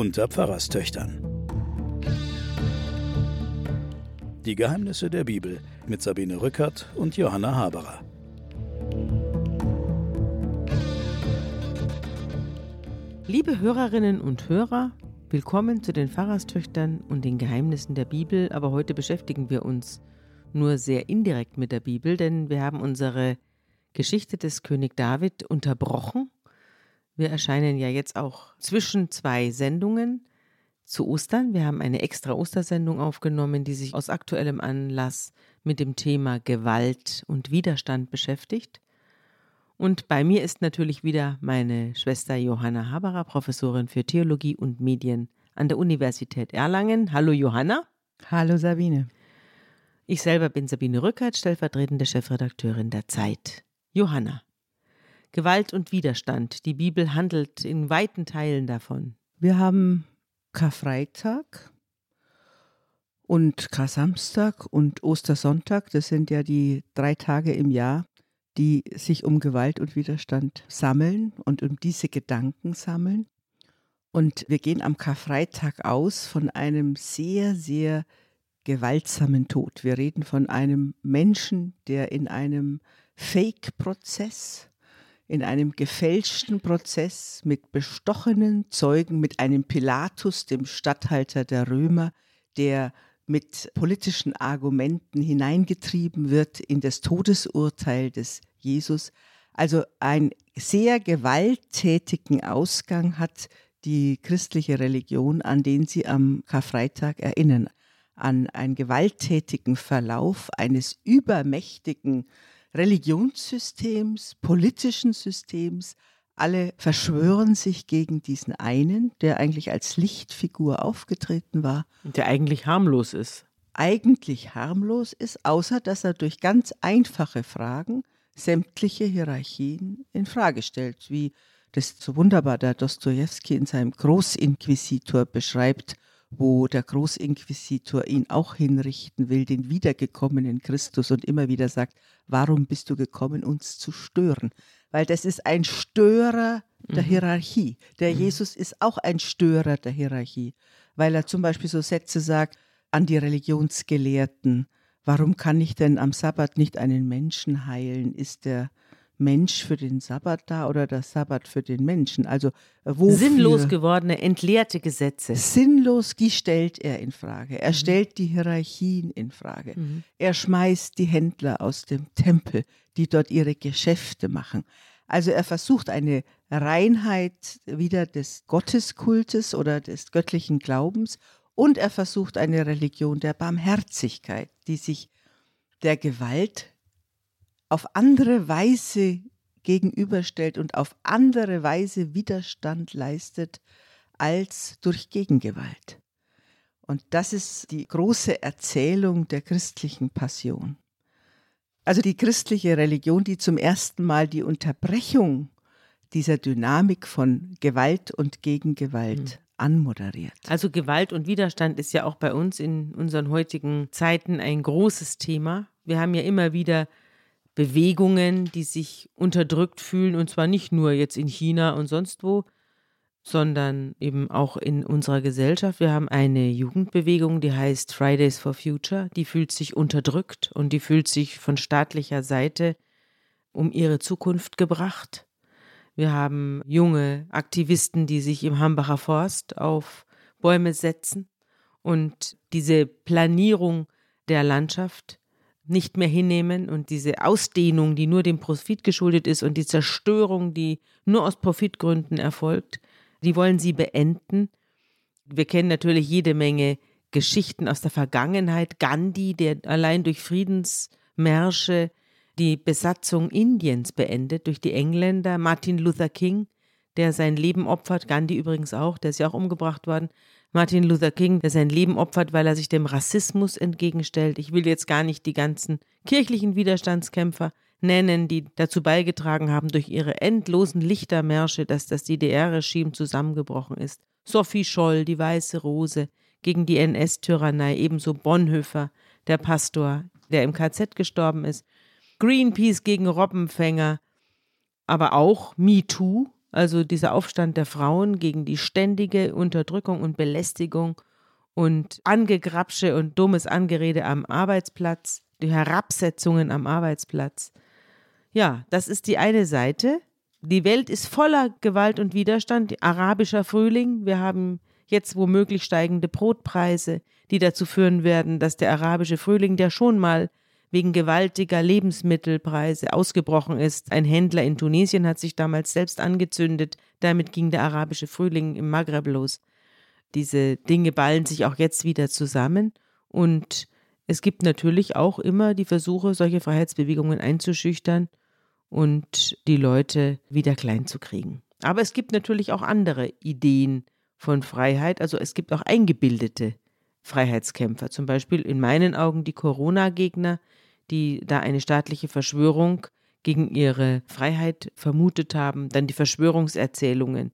unter Pfarrerstöchtern. Die Geheimnisse der Bibel mit Sabine Rückert und Johanna Haberer. Liebe Hörerinnen und Hörer, willkommen zu den Pfarrerstöchtern und den Geheimnissen der Bibel. Aber heute beschäftigen wir uns nur sehr indirekt mit der Bibel, denn wir haben unsere Geschichte des König David unterbrochen wir erscheinen ja jetzt auch zwischen zwei Sendungen zu Ostern. Wir haben eine extra Ostersendung aufgenommen, die sich aus aktuellem Anlass mit dem Thema Gewalt und Widerstand beschäftigt. Und bei mir ist natürlich wieder meine Schwester Johanna Haberer, Professorin für Theologie und Medien an der Universität Erlangen. Hallo Johanna. Hallo Sabine. Ich selber bin Sabine Rückert, stellvertretende Chefredakteurin der Zeit. Johanna, Gewalt und Widerstand. Die Bibel handelt in weiten Teilen davon. Wir haben Karfreitag und Kar-Samstag und Ostersonntag. Das sind ja die drei Tage im Jahr, die sich um Gewalt und Widerstand sammeln und um diese Gedanken sammeln. Und wir gehen am Karfreitag aus von einem sehr, sehr gewaltsamen Tod. Wir reden von einem Menschen, der in einem Fake-Prozess in einem gefälschten Prozess mit bestochenen Zeugen, mit einem Pilatus, dem Statthalter der Römer, der mit politischen Argumenten hineingetrieben wird in das Todesurteil des Jesus. Also einen sehr gewalttätigen Ausgang hat die christliche Religion, an den sie am Karfreitag erinnern, an einen gewalttätigen Verlauf eines übermächtigen Religionssystems, politischen Systems. Alle verschwören sich gegen diesen einen, der eigentlich als Lichtfigur aufgetreten war. Der eigentlich harmlos ist. Eigentlich harmlos ist, außer dass er durch ganz einfache Fragen sämtliche Hierarchien in Frage stellt, wie das so wunderbar der Dostoevsky in seinem Großinquisitor beschreibt, wo der Großinquisitor ihn auch hinrichten will, den wiedergekommenen Christus und immer wieder sagt, warum bist du gekommen, uns zu stören? Weil das ist ein Störer der mhm. Hierarchie. Der mhm. Jesus ist auch ein Störer der Hierarchie, weil er zum Beispiel so Sätze sagt an die Religionsgelehrten, warum kann ich denn am Sabbat nicht einen Menschen heilen? Ist der Mensch für den Sabbat da oder der Sabbat für den Menschen? Also äh, wofür? sinnlos gewordene, entleerte Gesetze. Sinnlos, die stellt er in Frage. Er mhm. stellt die Hierarchien in Frage. Mhm. Er schmeißt die Händler aus dem Tempel, die dort ihre Geschäfte machen. Also er versucht eine Reinheit wieder des Gotteskultes oder des göttlichen Glaubens und er versucht eine Religion der Barmherzigkeit, die sich der Gewalt auf andere Weise gegenüberstellt und auf andere Weise Widerstand leistet als durch Gegengewalt. Und das ist die große Erzählung der christlichen Passion. Also die christliche Religion, die zum ersten Mal die Unterbrechung dieser Dynamik von Gewalt und Gegengewalt mhm. anmoderiert. Also Gewalt und Widerstand ist ja auch bei uns in unseren heutigen Zeiten ein großes Thema. Wir haben ja immer wieder Bewegungen, die sich unterdrückt fühlen, und zwar nicht nur jetzt in China und sonst wo, sondern eben auch in unserer Gesellschaft. Wir haben eine Jugendbewegung, die heißt Fridays for Future, die fühlt sich unterdrückt und die fühlt sich von staatlicher Seite um ihre Zukunft gebracht. Wir haben junge Aktivisten, die sich im Hambacher Forst auf Bäume setzen und diese Planierung der Landschaft nicht mehr hinnehmen und diese Ausdehnung, die nur dem Profit geschuldet ist und die Zerstörung, die nur aus Profitgründen erfolgt, die wollen sie beenden. Wir kennen natürlich jede Menge Geschichten aus der Vergangenheit. Gandhi, der allein durch Friedensmärsche die Besatzung Indiens beendet durch die Engländer. Martin Luther King, der sein Leben opfert. Gandhi übrigens auch, der ist ja auch umgebracht worden. Martin Luther King, der sein Leben opfert, weil er sich dem Rassismus entgegenstellt. Ich will jetzt gar nicht die ganzen kirchlichen Widerstandskämpfer nennen, die dazu beigetragen haben durch ihre endlosen Lichtermärsche, dass das DDR-Regime zusammengebrochen ist. Sophie Scholl, die Weiße Rose, gegen die NS-Tyrannei, ebenso Bonhoeffer, der Pastor, der im KZ gestorben ist. Greenpeace gegen Robbenfänger, aber auch MeToo, also dieser Aufstand der Frauen gegen die ständige Unterdrückung und Belästigung und Angegrapsche und dummes Angerede am Arbeitsplatz, die Herabsetzungen am Arbeitsplatz. Ja, das ist die eine Seite. Die Welt ist voller Gewalt und Widerstand. Arabischer Frühling. Wir haben jetzt womöglich steigende Brotpreise, die dazu führen werden, dass der arabische Frühling, der schon mal wegen gewaltiger Lebensmittelpreise ausgebrochen ist. Ein Händler in Tunesien hat sich damals selbst angezündet. Damit ging der arabische Frühling im Maghreb los. Diese Dinge ballen sich auch jetzt wieder zusammen und es gibt natürlich auch immer die Versuche, solche Freiheitsbewegungen einzuschüchtern und die Leute wieder klein zu kriegen. Aber es gibt natürlich auch andere Ideen von Freiheit. Also es gibt auch eingebildete Freiheitskämpfer. Zum Beispiel in meinen Augen die Corona-Gegner, die da eine staatliche Verschwörung gegen ihre Freiheit vermutet haben. Dann die Verschwörungserzählungen.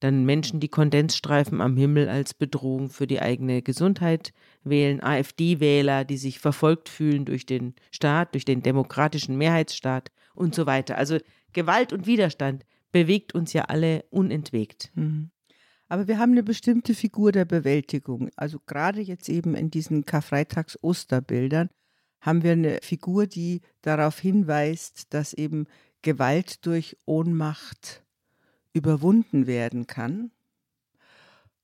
Dann Menschen, die Kondensstreifen am Himmel als Bedrohung für die eigene Gesundheit wählen. AfD-Wähler, die sich verfolgt fühlen durch den Staat, durch den demokratischen Mehrheitsstaat und so weiter. Also Gewalt und Widerstand bewegt uns ja alle unentwegt. Mhm. Aber wir haben eine bestimmte Figur der Bewältigung. Also gerade jetzt eben in diesen Karfreitags-Osterbildern haben wir eine Figur, die darauf hinweist, dass eben Gewalt durch Ohnmacht überwunden werden kann.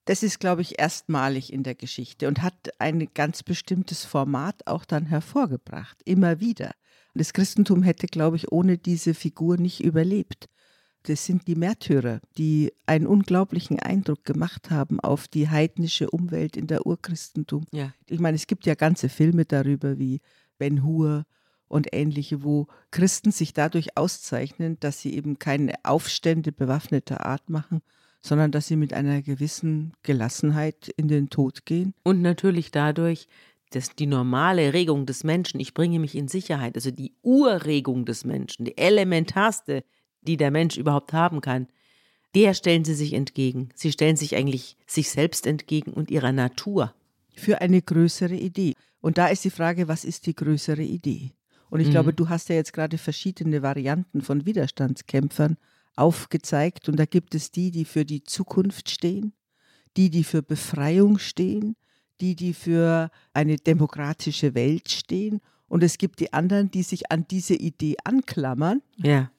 Das ist, glaube ich, erstmalig in der Geschichte und hat ein ganz bestimmtes Format auch dann hervorgebracht, immer wieder. Das Christentum hätte, glaube ich, ohne diese Figur nicht überlebt. Das sind die Märtyrer, die einen unglaublichen Eindruck gemacht haben auf die heidnische Umwelt in der Urchristentum. Ja. Ich meine, es gibt ja ganze Filme darüber wie Ben Hur und ähnliche, wo Christen sich dadurch auszeichnen, dass sie eben keine Aufstände bewaffneter Art machen, sondern dass sie mit einer gewissen Gelassenheit in den Tod gehen. Und natürlich dadurch, das, die normale Regung des Menschen, ich bringe mich in Sicherheit, also die Urregung des Menschen, die elementarste, die der Mensch überhaupt haben kann, der stellen sie sich entgegen. Sie stellen sich eigentlich sich selbst entgegen und ihrer Natur. Für eine größere Idee. Und da ist die Frage, was ist die größere Idee? Und ich mhm. glaube, du hast ja jetzt gerade verschiedene Varianten von Widerstandskämpfern aufgezeigt. Und da gibt es die, die für die Zukunft stehen, die, die für Befreiung stehen, die, die für eine demokratische Welt stehen. Und es gibt die anderen, die sich an diese Idee anklammern. Ja.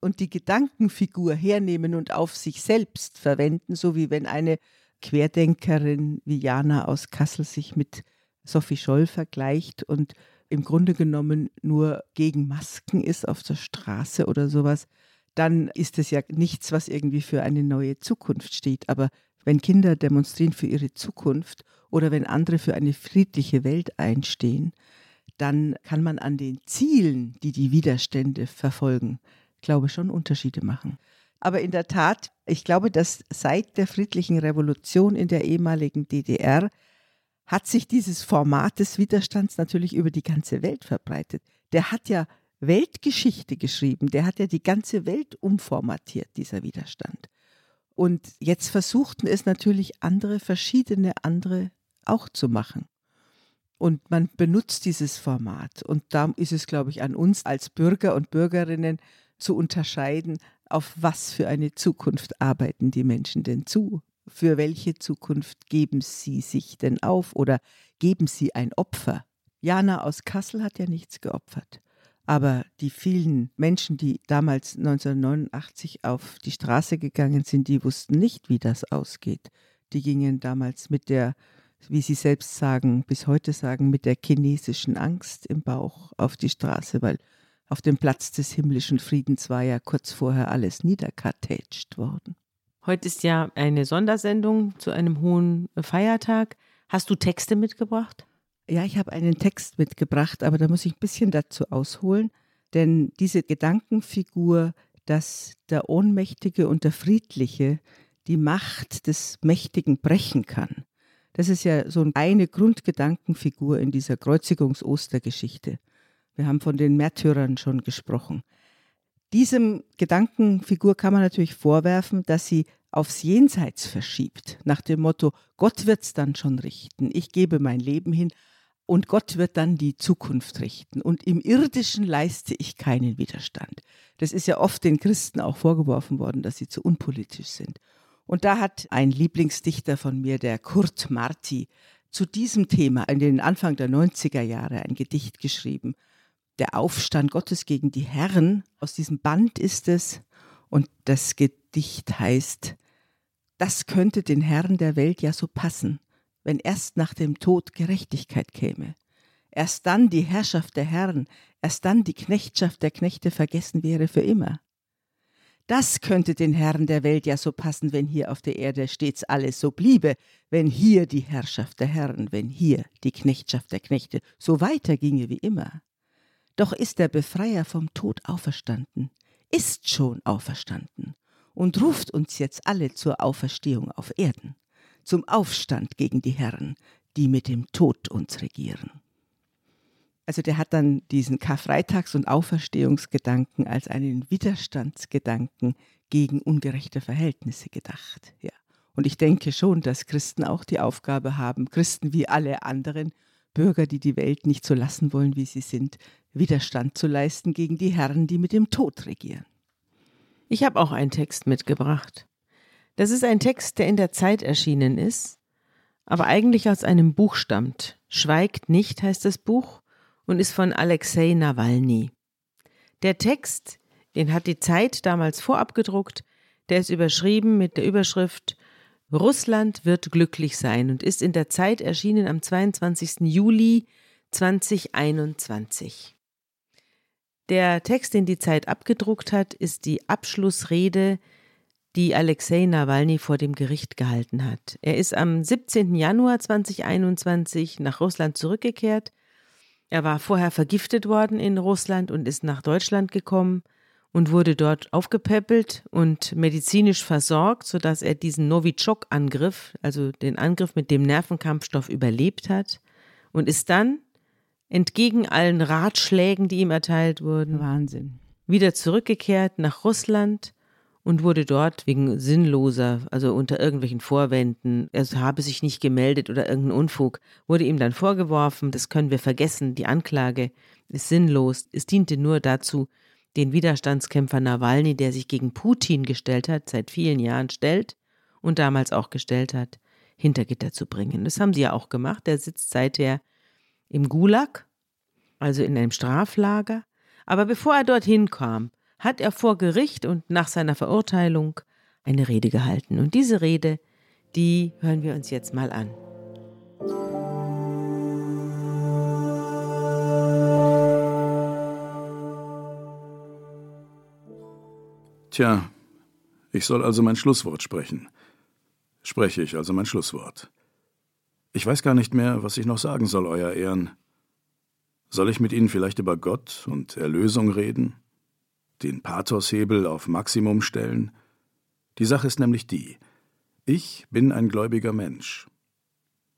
Und die Gedankenfigur hernehmen und auf sich selbst verwenden, so wie wenn eine Querdenkerin wie Jana aus Kassel sich mit Sophie Scholl vergleicht und im Grunde genommen nur gegen Masken ist auf der Straße oder sowas, dann ist es ja nichts, was irgendwie für eine neue Zukunft steht. Aber wenn Kinder demonstrieren für ihre Zukunft oder wenn andere für eine friedliche Welt einstehen, dann kann man an den Zielen, die die Widerstände verfolgen, glaube schon Unterschiede machen. Aber in der Tat, ich glaube, dass seit der friedlichen Revolution in der ehemaligen DDR hat sich dieses Format des Widerstands natürlich über die ganze Welt verbreitet. Der hat ja Weltgeschichte geschrieben, der hat ja die ganze Welt umformatiert, dieser Widerstand. Und jetzt versuchten es natürlich andere, verschiedene andere auch zu machen. Und man benutzt dieses Format. Und da ist es, glaube ich, an uns als Bürger und Bürgerinnen zu unterscheiden, auf was für eine Zukunft arbeiten die Menschen denn zu? Für welche Zukunft geben sie sich denn auf oder geben sie ein Opfer? Jana aus Kassel hat ja nichts geopfert. Aber die vielen Menschen, die damals 1989 auf die Straße gegangen sind, die wussten nicht, wie das ausgeht. Die gingen damals mit der, wie sie selbst sagen, bis heute sagen, mit der chinesischen Angst im Bauch auf die Straße, weil auf dem Platz des himmlischen Friedens war ja kurz vorher alles niederkartätscht worden. Heute ist ja eine Sondersendung zu einem hohen Feiertag. Hast du Texte mitgebracht? Ja, ich habe einen Text mitgebracht, aber da muss ich ein bisschen dazu ausholen, denn diese Gedankenfigur, dass der Ohnmächtige und der Friedliche die Macht des Mächtigen brechen kann, das ist ja so eine Grundgedankenfigur in dieser Kreuzigungs-Ostergeschichte. Wir haben von den Märtyrern schon gesprochen. Diesem Gedankenfigur kann man natürlich vorwerfen, dass sie aufs Jenseits verschiebt, nach dem Motto, Gott wird's dann schon richten, ich gebe mein Leben hin, und Gott wird dann die Zukunft richten. Und im irdischen leiste ich keinen Widerstand. Das ist ja oft den Christen auch vorgeworfen worden, dass sie zu unpolitisch sind. Und da hat ein Lieblingsdichter von mir, der Kurt Marti, zu diesem Thema in den Anfang der 90er Jahre ein Gedicht geschrieben. Der Aufstand Gottes gegen die Herren, aus diesem Band ist es. Und das Gedicht heißt, das könnte den Herren der Welt ja so passen, wenn erst nach dem Tod Gerechtigkeit käme. Erst dann die Herrschaft der Herren, erst dann die Knechtschaft der Knechte vergessen wäre für immer. Das könnte den Herren der Welt ja so passen, wenn hier auf der Erde stets alles so bliebe, wenn hier die Herrschaft der Herren, wenn hier die Knechtschaft der Knechte so weiterginge wie immer. Doch ist der Befreier vom Tod auferstanden, ist schon auferstanden und ruft uns jetzt alle zur Auferstehung auf Erden, zum Aufstand gegen die Herren, die mit dem Tod uns regieren. Also der hat dann diesen Karfreitags- und Auferstehungsgedanken als einen Widerstandsgedanken gegen ungerechte Verhältnisse gedacht. Ja. Und ich denke schon, dass Christen auch die Aufgabe haben, Christen wie alle anderen Bürger, die die Welt nicht so lassen wollen, wie sie sind, Widerstand zu leisten gegen die Herren, die mit dem Tod regieren. Ich habe auch einen Text mitgebracht. Das ist ein Text, der in der Zeit erschienen ist, aber eigentlich aus einem Buch stammt. Schweigt nicht heißt das Buch und ist von Alexei Nawalny. Der Text, den hat die Zeit damals vorab gedruckt, der ist überschrieben mit der Überschrift Russland wird glücklich sein und ist in der Zeit erschienen am 22. Juli 2021. Der Text, den die Zeit abgedruckt hat, ist die Abschlussrede, die Alexei Nawalny vor dem Gericht gehalten hat. Er ist am 17. Januar 2021 nach Russland zurückgekehrt er war vorher vergiftet worden in Russland und ist nach Deutschland gekommen und wurde dort aufgepäppelt und medizinisch versorgt, sodass er diesen Novichok-Angriff, also den Angriff mit dem Nervenkampfstoff, überlebt hat und ist dann entgegen allen Ratschlägen, die ihm erteilt wurden, Wahnsinn, wieder zurückgekehrt nach Russland und wurde dort wegen sinnloser, also unter irgendwelchen Vorwänden, er habe sich nicht gemeldet oder irgendein Unfug, wurde ihm dann vorgeworfen, das können wir vergessen, die Anklage ist sinnlos, es diente nur dazu, den Widerstandskämpfer Nawalny, der sich gegen Putin gestellt hat, seit vielen Jahren stellt und damals auch gestellt hat, hinter Gitter zu bringen. Das haben sie ja auch gemacht. Er sitzt seither im Gulag, also in einem Straflager. Aber bevor er dorthin kam, hat er vor Gericht und nach seiner Verurteilung eine Rede gehalten. Und diese Rede, die hören wir uns jetzt mal an. Tja, ich soll also mein Schlusswort sprechen. Spreche ich also mein Schlusswort. Ich weiß gar nicht mehr, was ich noch sagen soll, Euer Ehren. Soll ich mit Ihnen vielleicht über Gott und Erlösung reden? den Pathoshebel auf Maximum stellen? Die Sache ist nämlich die, ich bin ein gläubiger Mensch.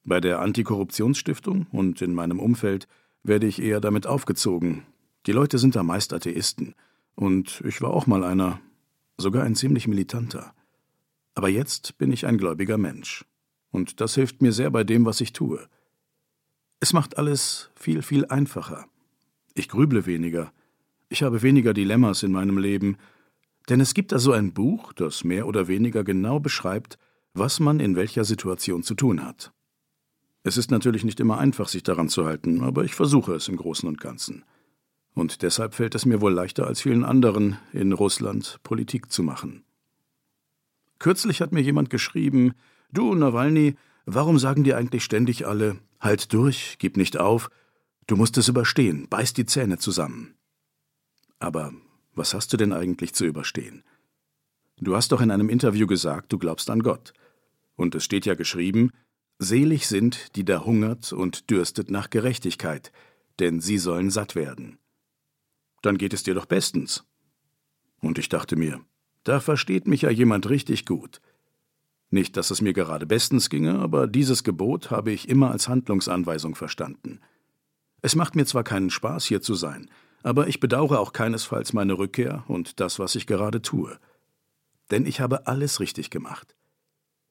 Bei der Antikorruptionsstiftung und in meinem Umfeld werde ich eher damit aufgezogen. Die Leute sind da meist Atheisten, und ich war auch mal einer, sogar ein ziemlich militanter. Aber jetzt bin ich ein gläubiger Mensch, und das hilft mir sehr bei dem, was ich tue. Es macht alles viel, viel einfacher. Ich grüble weniger, ich habe weniger Dilemmas in meinem Leben, denn es gibt da so ein Buch, das mehr oder weniger genau beschreibt, was man in welcher Situation zu tun hat. Es ist natürlich nicht immer einfach, sich daran zu halten, aber ich versuche es im Großen und Ganzen. Und deshalb fällt es mir wohl leichter als vielen anderen, in Russland Politik zu machen. Kürzlich hat mir jemand geschrieben, Du, Nawalny, warum sagen dir eigentlich ständig alle, halt durch, gib nicht auf, du musst es überstehen, beiß die Zähne zusammen. Aber was hast du denn eigentlich zu überstehen? Du hast doch in einem Interview gesagt, du glaubst an Gott. Und es steht ja geschrieben, Selig sind, die da hungert und dürstet nach Gerechtigkeit, denn sie sollen satt werden. Dann geht es dir doch bestens. Und ich dachte mir, da versteht mich ja jemand richtig gut. Nicht, dass es mir gerade bestens ginge, aber dieses Gebot habe ich immer als Handlungsanweisung verstanden. Es macht mir zwar keinen Spaß, hier zu sein, aber ich bedauere auch keinesfalls meine Rückkehr und das, was ich gerade tue. Denn ich habe alles richtig gemacht.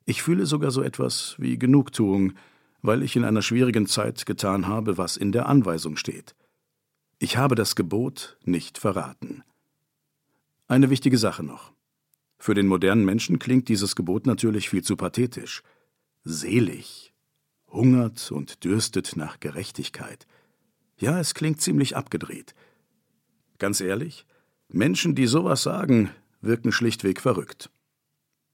Ich fühle sogar so etwas wie Genugtuung, weil ich in einer schwierigen Zeit getan habe, was in der Anweisung steht. Ich habe das Gebot nicht verraten. Eine wichtige Sache noch. Für den modernen Menschen klingt dieses Gebot natürlich viel zu pathetisch. Selig, hungert und dürstet nach Gerechtigkeit. Ja, es klingt ziemlich abgedreht. Ganz ehrlich, Menschen, die sowas sagen, wirken schlichtweg verrückt.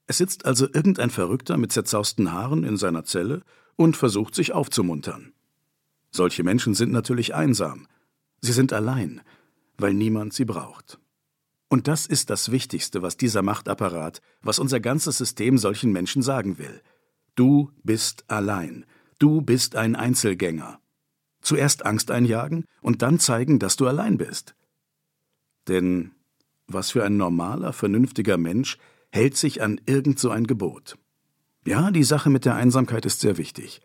Es sitzt also irgendein Verrückter mit zerzausten Haaren in seiner Zelle und versucht sich aufzumuntern. Solche Menschen sind natürlich einsam. Sie sind allein, weil niemand sie braucht. Und das ist das Wichtigste, was dieser Machtapparat, was unser ganzes System solchen Menschen sagen will. Du bist allein. Du bist ein Einzelgänger. Zuerst Angst einjagen und dann zeigen, dass du allein bist. Denn was für ein normaler, vernünftiger Mensch hält sich an irgend so ein Gebot? Ja, die Sache mit der Einsamkeit ist sehr wichtig.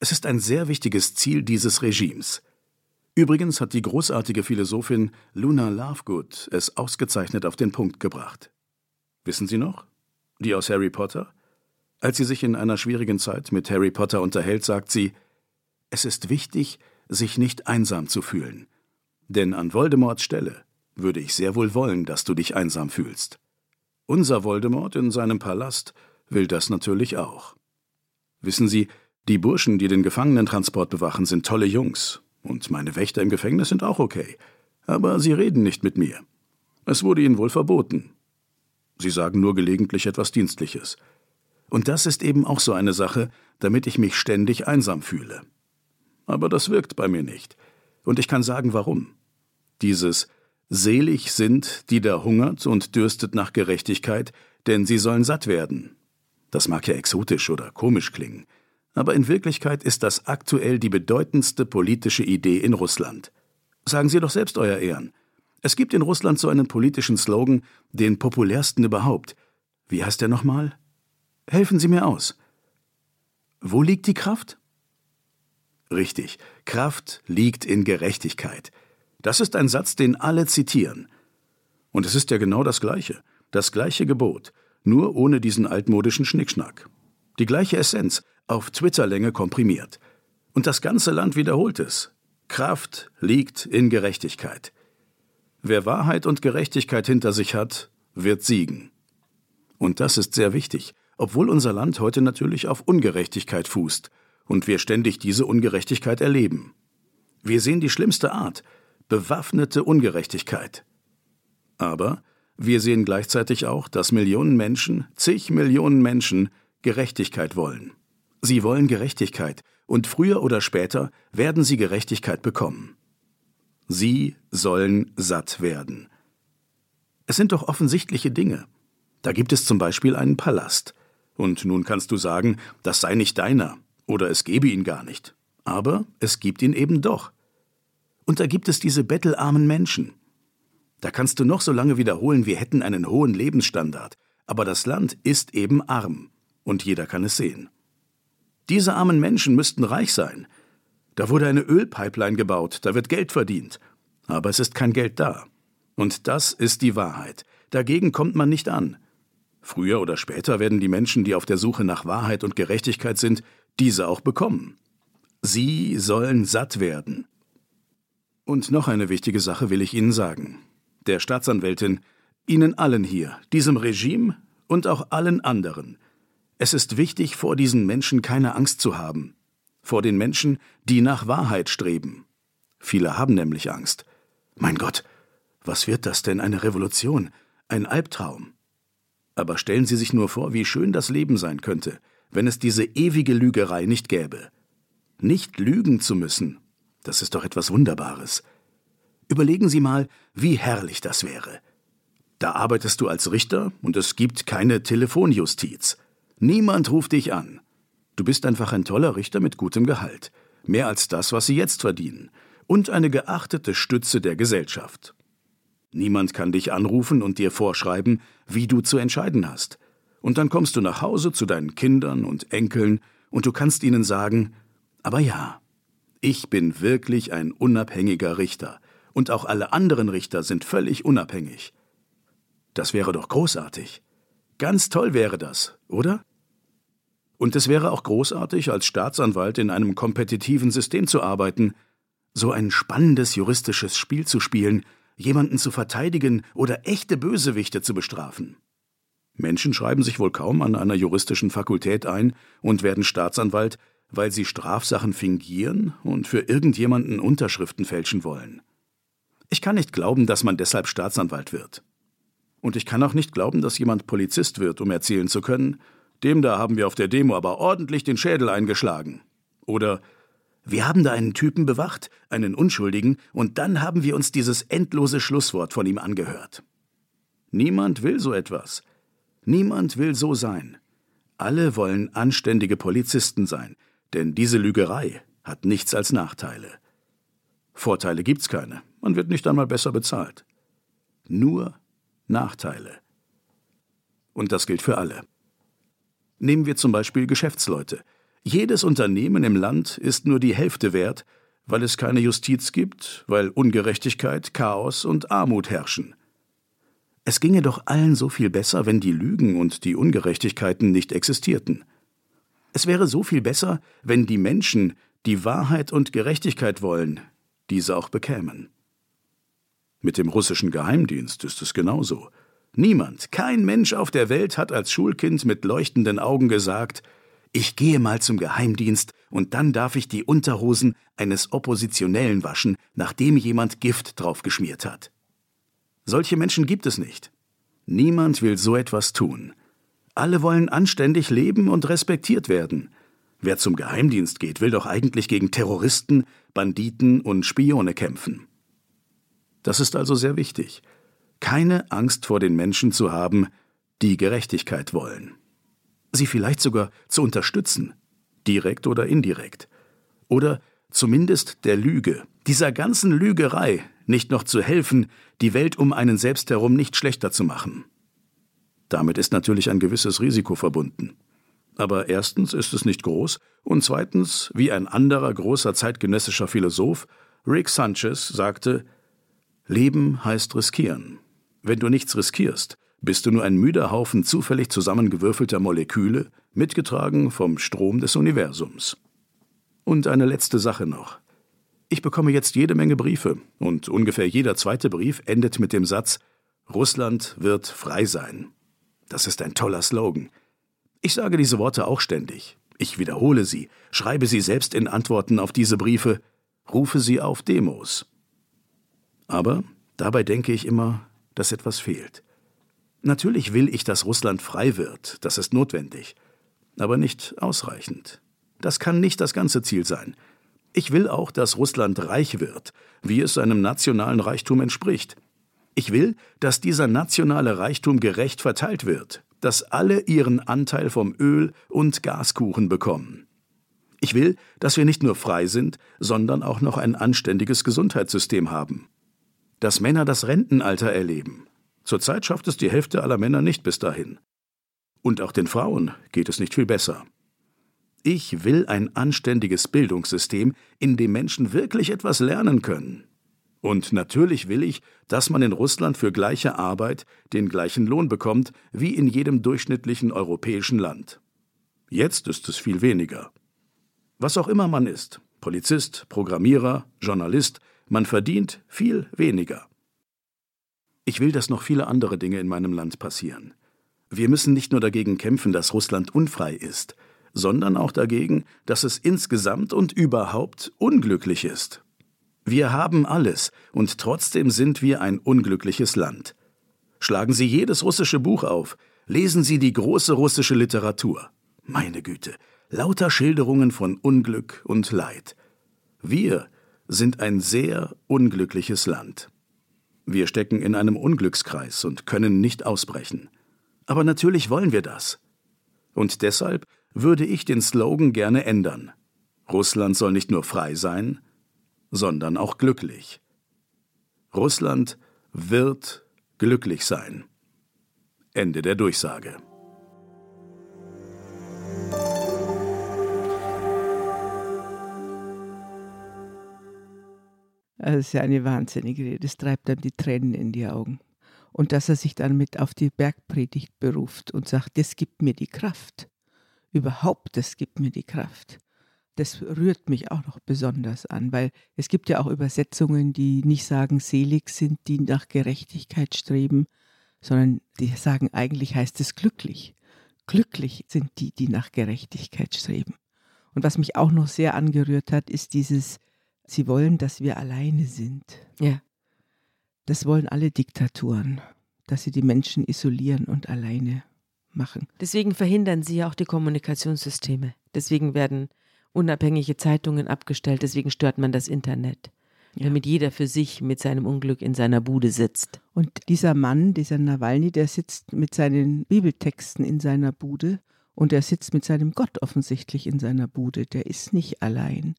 Es ist ein sehr wichtiges Ziel dieses Regimes. Übrigens hat die großartige Philosophin Luna Lovegood es ausgezeichnet auf den Punkt gebracht. Wissen Sie noch? Die aus Harry Potter? Als sie sich in einer schwierigen Zeit mit Harry Potter unterhält, sagt sie, es ist wichtig, sich nicht einsam zu fühlen. Denn an Voldemorts Stelle würde ich sehr wohl wollen, dass du dich einsam fühlst. Unser Voldemort in seinem Palast will das natürlich auch. Wissen Sie, die Burschen, die den Gefangenentransport bewachen, sind tolle Jungs, und meine Wächter im Gefängnis sind auch okay. Aber sie reden nicht mit mir. Es wurde ihnen wohl verboten. Sie sagen nur gelegentlich etwas Dienstliches. Und das ist eben auch so eine Sache, damit ich mich ständig einsam fühle. Aber das wirkt bei mir nicht. Und ich kann sagen, warum. Dieses Selig sind, die da hungert und dürstet nach Gerechtigkeit, denn sie sollen satt werden. Das mag ja exotisch oder komisch klingen aber in Wirklichkeit ist das aktuell die bedeutendste politische Idee in Russland. Sagen Sie doch selbst, Euer Ehren. Es gibt in Russland so einen politischen Slogan, den populärsten überhaupt. Wie heißt der nochmal? Helfen Sie mir aus. Wo liegt die Kraft? Richtig, Kraft liegt in Gerechtigkeit. Das ist ein Satz, den alle zitieren. Und es ist ja genau das Gleiche, das gleiche Gebot, nur ohne diesen altmodischen Schnickschnack. Die gleiche Essenz, auf Twitterlänge komprimiert. Und das ganze Land wiederholt es. Kraft liegt in Gerechtigkeit. Wer Wahrheit und Gerechtigkeit hinter sich hat, wird siegen. Und das ist sehr wichtig, obwohl unser Land heute natürlich auf Ungerechtigkeit fußt und wir ständig diese Ungerechtigkeit erleben. Wir sehen die schlimmste Art, bewaffnete Ungerechtigkeit. Aber wir sehen gleichzeitig auch, dass Millionen Menschen, zig Millionen Menschen Gerechtigkeit wollen. Sie wollen Gerechtigkeit, und früher oder später werden sie Gerechtigkeit bekommen. Sie sollen satt werden. Es sind doch offensichtliche Dinge. Da gibt es zum Beispiel einen Palast. Und nun kannst du sagen, das sei nicht deiner, oder es gebe ihn gar nicht. Aber es gibt ihn eben doch. Und da gibt es diese bettelarmen Menschen. Da kannst du noch so lange wiederholen, wir hätten einen hohen Lebensstandard, aber das Land ist eben arm, und jeder kann es sehen. Diese armen Menschen müssten reich sein. Da wurde eine Ölpipeline gebaut, da wird Geld verdient. Aber es ist kein Geld da. Und das ist die Wahrheit. Dagegen kommt man nicht an. Früher oder später werden die Menschen, die auf der Suche nach Wahrheit und Gerechtigkeit sind, diese auch bekommen. Sie sollen satt werden. Und noch eine wichtige Sache will ich Ihnen sagen. Der Staatsanwältin, Ihnen allen hier, diesem Regime und auch allen anderen. Es ist wichtig, vor diesen Menschen keine Angst zu haben. Vor den Menschen, die nach Wahrheit streben. Viele haben nämlich Angst. Mein Gott, was wird das denn? Eine Revolution? Ein Albtraum? Aber stellen Sie sich nur vor, wie schön das Leben sein könnte, wenn es diese ewige Lügerei nicht gäbe. Nicht lügen zu müssen, das ist doch etwas Wunderbares. Überlegen Sie mal, wie herrlich das wäre. Da arbeitest du als Richter und es gibt keine Telefonjustiz. Niemand ruft dich an. Du bist einfach ein toller Richter mit gutem Gehalt. Mehr als das, was sie jetzt verdienen. Und eine geachtete Stütze der Gesellschaft. Niemand kann dich anrufen und dir vorschreiben, wie du zu entscheiden hast. Und dann kommst du nach Hause zu deinen Kindern und Enkeln und du kannst ihnen sagen, aber ja, ich bin wirklich ein unabhängiger Richter und auch alle anderen Richter sind völlig unabhängig. Das wäre doch großartig. Ganz toll wäre das, oder? Und es wäre auch großartig, als Staatsanwalt in einem kompetitiven System zu arbeiten, so ein spannendes juristisches Spiel zu spielen, jemanden zu verteidigen oder echte Bösewichte zu bestrafen. Menschen schreiben sich wohl kaum an einer juristischen Fakultät ein und werden Staatsanwalt, weil sie Strafsachen fingieren und für irgendjemanden Unterschriften fälschen wollen. Ich kann nicht glauben, dass man deshalb Staatsanwalt wird. Und ich kann auch nicht glauben, dass jemand Polizist wird, um erzählen zu können, dem da haben wir auf der Demo aber ordentlich den Schädel eingeschlagen. Oder wir haben da einen Typen bewacht, einen Unschuldigen, und dann haben wir uns dieses endlose Schlusswort von ihm angehört. Niemand will so etwas. Niemand will so sein. Alle wollen anständige Polizisten sein, denn diese Lügerei hat nichts als Nachteile. Vorteile gibt's keine, man wird nicht einmal besser bezahlt. Nur Nachteile. Und das gilt für alle. Nehmen wir zum Beispiel Geschäftsleute. Jedes Unternehmen im Land ist nur die Hälfte wert, weil es keine Justiz gibt, weil Ungerechtigkeit, Chaos und Armut herrschen. Es ginge doch allen so viel besser, wenn die Lügen und die Ungerechtigkeiten nicht existierten. Es wäre so viel besser, wenn die Menschen, die Wahrheit und Gerechtigkeit wollen, diese auch bekämen. Mit dem russischen Geheimdienst ist es genauso. Niemand, kein Mensch auf der Welt hat als Schulkind mit leuchtenden Augen gesagt, ich gehe mal zum Geheimdienst und dann darf ich die Unterhosen eines Oppositionellen waschen, nachdem jemand Gift draufgeschmiert hat. Solche Menschen gibt es nicht. Niemand will so etwas tun. Alle wollen anständig leben und respektiert werden. Wer zum Geheimdienst geht, will doch eigentlich gegen Terroristen, Banditen und Spione kämpfen. Das ist also sehr wichtig. Keine Angst vor den Menschen zu haben, die Gerechtigkeit wollen sie vielleicht sogar zu unterstützen, direkt oder indirekt. Oder zumindest der Lüge, dieser ganzen Lügerei, nicht noch zu helfen, die Welt um einen selbst herum nicht schlechter zu machen. Damit ist natürlich ein gewisses Risiko verbunden. Aber erstens ist es nicht groß und zweitens, wie ein anderer großer zeitgenössischer Philosoph, Rick Sanchez, sagte, Leben heißt riskieren. Wenn du nichts riskierst, bist du nur ein müder Haufen zufällig zusammengewürfelter Moleküle, mitgetragen vom Strom des Universums. Und eine letzte Sache noch. Ich bekomme jetzt jede Menge Briefe, und ungefähr jeder zweite Brief endet mit dem Satz Russland wird frei sein. Das ist ein toller Slogan. Ich sage diese Worte auch ständig. Ich wiederhole sie, schreibe sie selbst in Antworten auf diese Briefe, rufe sie auf Demos. Aber dabei denke ich immer, dass etwas fehlt. Natürlich will ich, dass Russland frei wird, das ist notwendig, aber nicht ausreichend. Das kann nicht das ganze Ziel sein. Ich will auch, dass Russland reich wird, wie es seinem nationalen Reichtum entspricht. Ich will, dass dieser nationale Reichtum gerecht verteilt wird, dass alle ihren Anteil vom Öl- und Gaskuchen bekommen. Ich will, dass wir nicht nur frei sind, sondern auch noch ein anständiges Gesundheitssystem haben. Dass Männer das Rentenalter erleben, Zurzeit schafft es die Hälfte aller Männer nicht bis dahin. Und auch den Frauen geht es nicht viel besser. Ich will ein anständiges Bildungssystem, in dem Menschen wirklich etwas lernen können. Und natürlich will ich, dass man in Russland für gleiche Arbeit den gleichen Lohn bekommt wie in jedem durchschnittlichen europäischen Land. Jetzt ist es viel weniger. Was auch immer man ist, Polizist, Programmierer, Journalist, man verdient viel weniger. Ich will, dass noch viele andere Dinge in meinem Land passieren. Wir müssen nicht nur dagegen kämpfen, dass Russland unfrei ist, sondern auch dagegen, dass es insgesamt und überhaupt unglücklich ist. Wir haben alles, und trotzdem sind wir ein unglückliches Land. Schlagen Sie jedes russische Buch auf, lesen Sie die große russische Literatur. Meine Güte, lauter Schilderungen von Unglück und Leid. Wir sind ein sehr unglückliches Land. Wir stecken in einem Unglückskreis und können nicht ausbrechen. Aber natürlich wollen wir das. Und deshalb würde ich den Slogan gerne ändern. Russland soll nicht nur frei sein, sondern auch glücklich. Russland wird glücklich sein. Ende der Durchsage. Das ist ja eine wahnsinnige Rede. Das treibt dann die Tränen in die Augen. Und dass er sich dann mit auf die Bergpredigt beruft und sagt, das gibt mir die Kraft. Überhaupt, das gibt mir die Kraft. das rührt mich auch noch besonders an, weil es gibt ja auch Übersetzungen, die nicht sagen, selig sind, die nach Gerechtigkeit streben, sondern die sagen, eigentlich heißt es glücklich. Glücklich sind die, die nach Gerechtigkeit streben. Und was mich auch noch sehr angerührt hat, ist dieses, sie wollen, dass wir alleine sind. Ja. Das wollen alle Diktaturen, dass sie die Menschen isolieren und alleine machen. Deswegen verhindern sie ja auch die Kommunikationssysteme. Deswegen werden unabhängige Zeitungen abgestellt, deswegen stört man das Internet. Ja. Damit jeder für sich mit seinem Unglück in seiner Bude sitzt. Und dieser Mann, dieser Nawalny, der sitzt mit seinen Bibeltexten in seiner Bude und er sitzt mit seinem Gott offensichtlich in seiner Bude. Der ist nicht allein.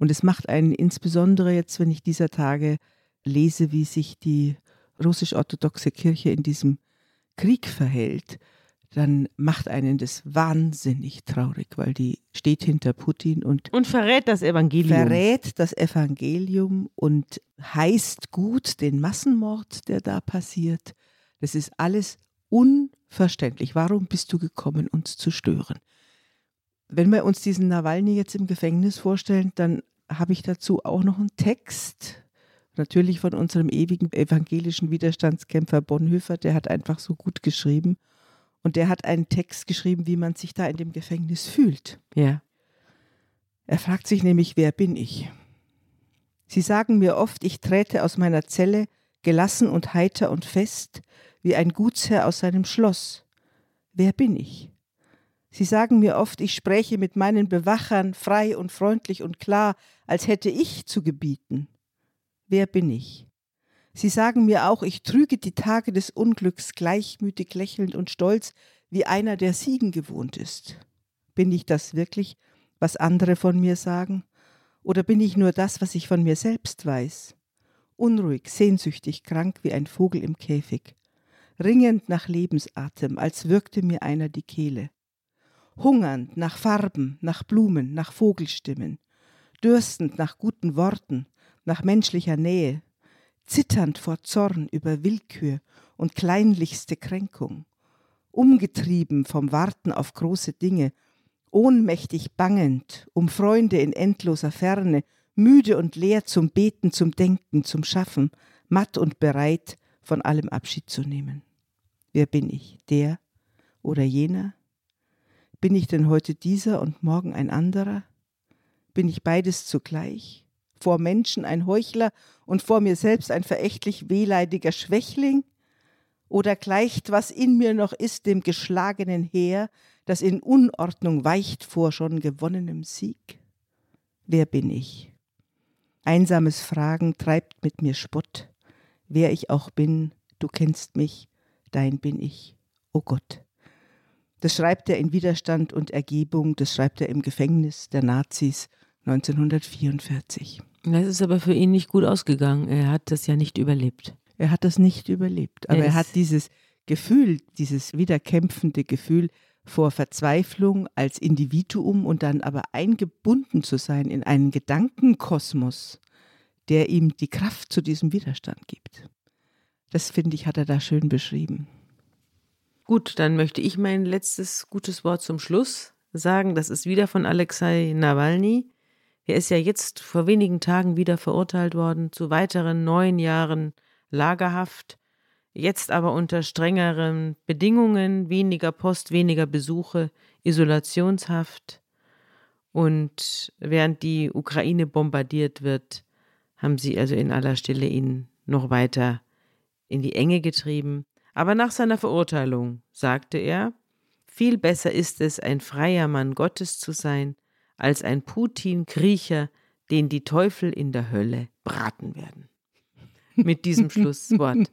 Und es macht einen insbesondere jetzt, wenn ich dieser Tage lese, wie sich die russisch-orthodoxe Kirche in diesem Krieg verhält, dann macht einen das wahnsinnig traurig, weil die steht hinter Putin und, und verrät das Evangelium. Verrät das Evangelium und heißt gut den Massenmord, der da passiert. Das ist alles unverständlich. Warum bist du gekommen, uns zu stören? Wenn wir uns diesen Nawalny jetzt im Gefängnis vorstellen, dann habe ich dazu auch noch einen Text, natürlich von unserem ewigen evangelischen Widerstandskämpfer Bonhoeffer, der hat einfach so gut geschrieben. Und der hat einen Text geschrieben, wie man sich da in dem Gefängnis fühlt. Ja. Er fragt sich nämlich, wer bin ich? Sie sagen mir oft, ich träte aus meiner Zelle gelassen und heiter und fest, wie ein Gutsherr aus seinem Schloss. Wer bin ich? Sie sagen mir oft, ich spräche mit meinen Bewachern frei und freundlich und klar, als hätte ich zu gebieten. Wer bin ich? Sie sagen mir auch, ich trüge die Tage des Unglücks gleichmütig lächelnd und stolz, wie einer, der Siegen gewohnt ist. Bin ich das wirklich, was andere von mir sagen? Oder bin ich nur das, was ich von mir selbst weiß? Unruhig, sehnsüchtig, krank wie ein Vogel im Käfig. Ringend nach Lebensatem, als würgte mir einer die Kehle. Hungernd nach Farben, nach Blumen, nach Vogelstimmen. Dürstend nach guten Worten, nach menschlicher Nähe, zitternd vor Zorn über Willkür und kleinlichste Kränkung, umgetrieben vom Warten auf große Dinge, ohnmächtig bangend um Freunde in endloser Ferne, müde und leer zum Beten, zum Denken, zum Schaffen, matt und bereit, von allem Abschied zu nehmen. Wer bin ich? Der oder jener? Bin ich denn heute dieser und morgen ein anderer? Bin ich beides zugleich? vor Menschen ein Heuchler und vor mir selbst ein verächtlich wehleidiger Schwächling? Oder gleicht, was in mir noch ist, dem geschlagenen Heer, das in Unordnung weicht vor schon gewonnenem Sieg? Wer bin ich? Einsames Fragen treibt mit mir Spott. Wer ich auch bin, du kennst mich, dein bin ich, o oh Gott. Das schreibt er in Widerstand und Ergebung, das schreibt er im Gefängnis der Nazis 1944. Das ist aber für ihn nicht gut ausgegangen. Er hat das ja nicht überlebt. Er hat das nicht überlebt. Aber er, er hat dieses Gefühl, dieses wiederkämpfende Gefühl vor Verzweiflung als Individuum und dann aber eingebunden zu sein in einen Gedankenkosmos, der ihm die Kraft zu diesem Widerstand gibt. Das finde ich, hat er da schön beschrieben. Gut, dann möchte ich mein letztes gutes Wort zum Schluss sagen. Das ist wieder von Alexei Nawalny. Er ist ja jetzt vor wenigen Tagen wieder verurteilt worden zu weiteren neun Jahren Lagerhaft, jetzt aber unter strengeren Bedingungen, weniger Post, weniger Besuche, Isolationshaft. Und während die Ukraine bombardiert wird, haben sie also in aller Stille ihn noch weiter in die Enge getrieben. Aber nach seiner Verurteilung sagte er, viel besser ist es, ein freier Mann Gottes zu sein, als ein Putin-Kriecher, den die Teufel in der Hölle braten werden. Mit diesem Schlusswort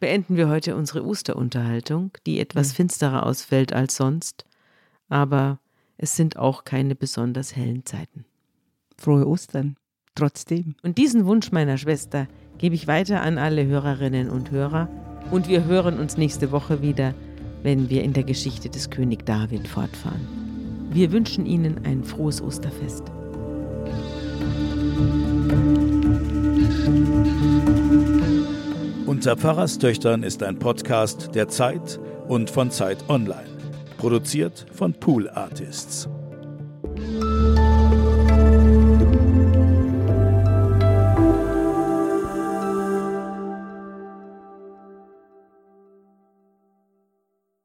beenden wir heute unsere Osterunterhaltung, die etwas finsterer ausfällt als sonst, aber es sind auch keine besonders hellen Zeiten. Frohe Ostern, trotzdem. Und diesen Wunsch meiner Schwester gebe ich weiter an alle Hörerinnen und Hörer und wir hören uns nächste Woche wieder, wenn wir in der Geschichte des König David fortfahren. Wir wünschen Ihnen ein frohes Osterfest. Unter Pfarrerstöchtern ist ein Podcast der Zeit und von Zeit Online. Produziert von Pool Artists.